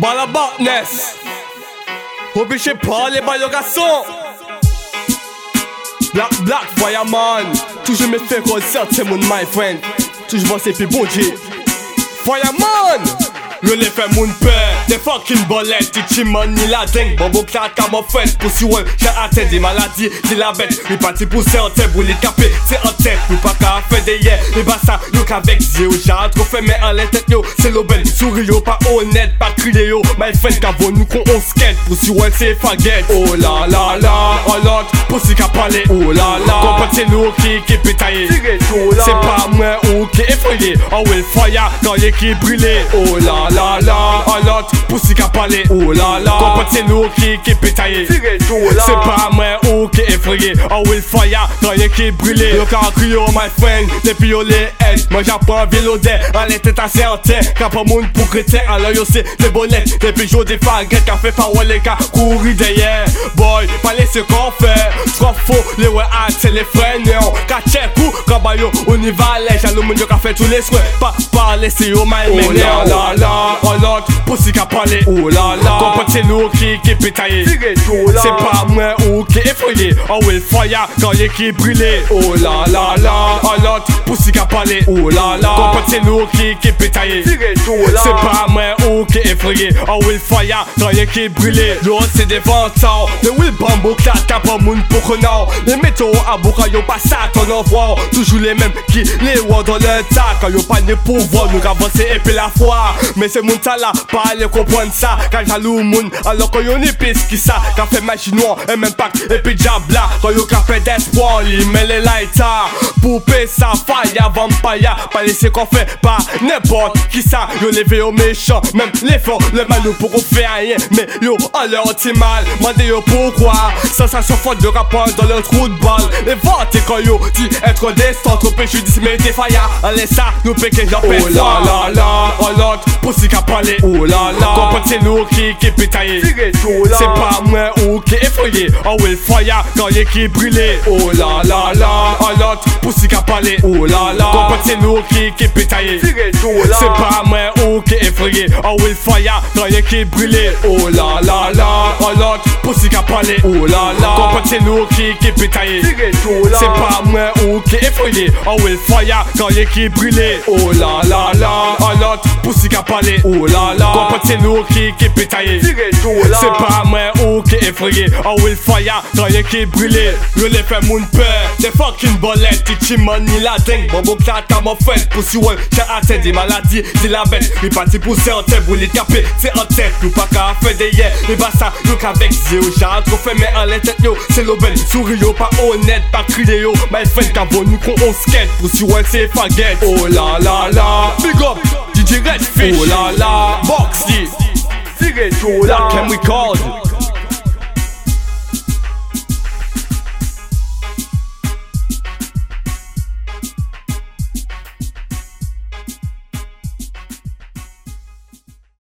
Balabatness Obligé de parler par le garçon. Black Black Fireman. Toujours me fait c'est mon my friend. Toujours c'est plus bon Dieu Fireman Yo le fe moun pe De fokin bolet Ti chiman ni la deng Bobo klat ka mo fet Pousi wèm Jè ate di maladi Di la bet Mi pati pou se ante Bou li kape se ante Mi pa ka fe de ye Mi basa yo ka vek zi yo Jè atro fe men an le tet yo. Se lo ben Souri yo pa honet Pa kriye yo. Mal fen kavo nou kon on sket Pousi wèm se faget Oh la la la Olot Pousi ka pale Oh la la Kompati nou ki ki pitaye Se pa mwen ou ki efoye Ou el foya Kan ye ki brile Oh la la la Oh l'autre Pussy qu'a parlé Oh la la pétaillé C'est pas moi ou qui Oh will fire Quand Yo quand crier oh my friend Depuis yo les Moi j'apprends vélo d'air En en terre Quand pas monde pour chrétien Alors yo c'est les bonnettes. Depuis yo des faguettes Qu'a fait par les gars Courir derrière. Boy Pas laisser qu'on fait. Trop faux Les ouais c'est les frères néons. Qu'a check ou Quand bah yo on y va les Jaloux mon qu'a fait tous les souhaits. Pas parler c'est yo my Oh la la la Oh l'autre Pussy qu'a parlé. Oh la la c'est nous qui qui pétaillé. C'est pas moi ou qui effrayé Oh will fire Quand l'équipe brûlée. Oh la la la Oh l'autre Pussy qu'a parlé. Oh la la Comprends c'est nous qui qui pétaillé c'est pas moi qui effrayé. Oh will fire Quand l'équipe brûlée Yo c'est des ventants Le will bambou claque pas moun pour qu'on a Les métaux à bourra Yo pas ça ton envoi Toujours les mêmes qui les voient dans le tas. Quand yo pas de pouvoir Nous avancer et puis la foi. Mais c'est mon talent Pas aller comprendre ça. Quand jaloux moun Alors quand yo n'y pisse qui ça Qu'a fait magie noire Et même pas Et puis diabla Quand yo fait d'espoir Il met les lighters Poupée ça fire Vampire Pas laisser qu'on fait Pas n'importe qui ça. Yo levé au méchant Même les forts Le mal nous pourront faire rien Mais yo en leur mal. Mandez yo pourquoi. Sensation forte de rapport dans le trou de balle. Les ventes quand yo dit être destin Trop dis mais t'es faillant Allez ça nous péquer fais Oh la la la Oh l'autre Pussy qu'a parlé Oh la la Comprends c'est nous qui qui pétaillé C'est pas moi ou qui effrayé. Oh will fire quand l'équipe brûlée. Oh la la la Oh l'autre Pussy qu'a parlé Oh la la Comprends c'est nous qui qui pétaillé C'est pas moi ou qui effrayé. Oh will fire. Quand l'équipe brûlée Oh la la la Oh l'autre Pussy qu'a parlé Oh la la Comprends c'est nous qui qui pétaillé C'est pas moi ou qui effrayé. Oh will fire. Quand l'équipe brûlée Oh la la la Oh l'autre Pussy qu'a parlé Oh la la Comprends c'est nous qui qui pétaillé C'est pas moi ou qui effrayé. Oh will fire. Quand l'équipe brûlée Je l'ai fait mon père. Des fucking bolettes. Tichi money la dingue. Bon bon à mon friend Pussy one J'ai atteint des maladies. C'est la bête Il parti pousser en tête Pour les taper C'est en tête. Nous pas qu'à faire des yeah Les bah ça Nous qu'avec zéro J'ai trop fait mais en la tête yo C'est l'aubaine Souris yo. Pas honnête Pas crier yo. My friend qu'avant nous qu'on on skate. Pussy one c'est faguette. Oh la la la Big up DJ Redfish. Oh la la Boxy. Black and we called